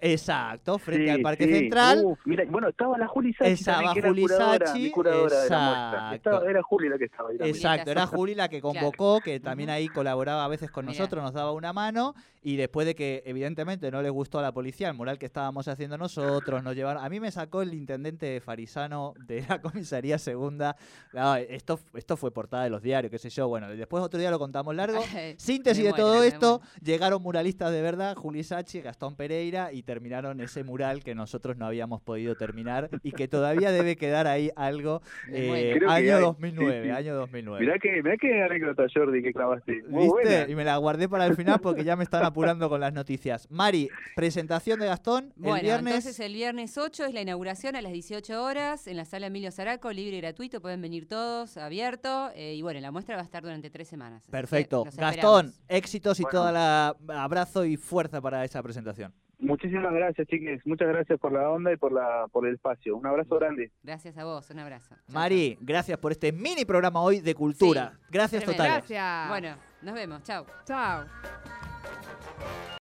Exacto, frente Sí, al Parque sí. Central. Uf, mira, bueno, estaba la Juli Sachi Estaba también, que era Juli curadora, Sachi, curadora de la. Estaba- era Juli la que estaba ahí también. Exacto, era Juli la que convocó, que también ahí colaboraba a veces con Mirá. nosotros, nos daba una mano y después de que evidentemente no le gustó a la policía el mural que estábamos haciendo nosotros, nos llevaron, a mí me sacó el intendente Farisano de la comisaría segunda, No, esto, esto fue portada de los diarios, qué sé yo, bueno, después otro día lo contamos largo. Síntesis de todo esto, llegaron muralistas de verdad, Juli Sachi, Gastón Pereira, y terminaron ese mural que nosotros no habíamos podido terminar y que todavía debe quedar ahí algo eh, año hay, 2009, sí, sí. año 2009. Mirá que, mirá que anécdota, Jordi, que clavaste. Muy ¿Viste? buena. Y me la guardé para el final porque ya me están apurando con las noticias. Mari, presentación de Gastón Bueno, el viernes. entonces el viernes 8 es la inauguración a las 18 horas en la sala Emilio Zaraco, libre y gratuito, pueden venir todos, abierto. eh, y bueno, la muestra va a estar durante tres semanas. Perfecto. Gastón, esperamos. éxitos y Bueno. toda la abrazo y fuerza para esa presentación. Muchísimas gracias, chiques. Muchas gracias por la onda y por la por el espacio. Un abrazo grande. Gracias a vos, un abrazo. Mari, gracias por este mini programa hoy de cultura. Sí, Gracias tremendo. totales. Gracias. Bueno, nos vemos. Chao. Chao.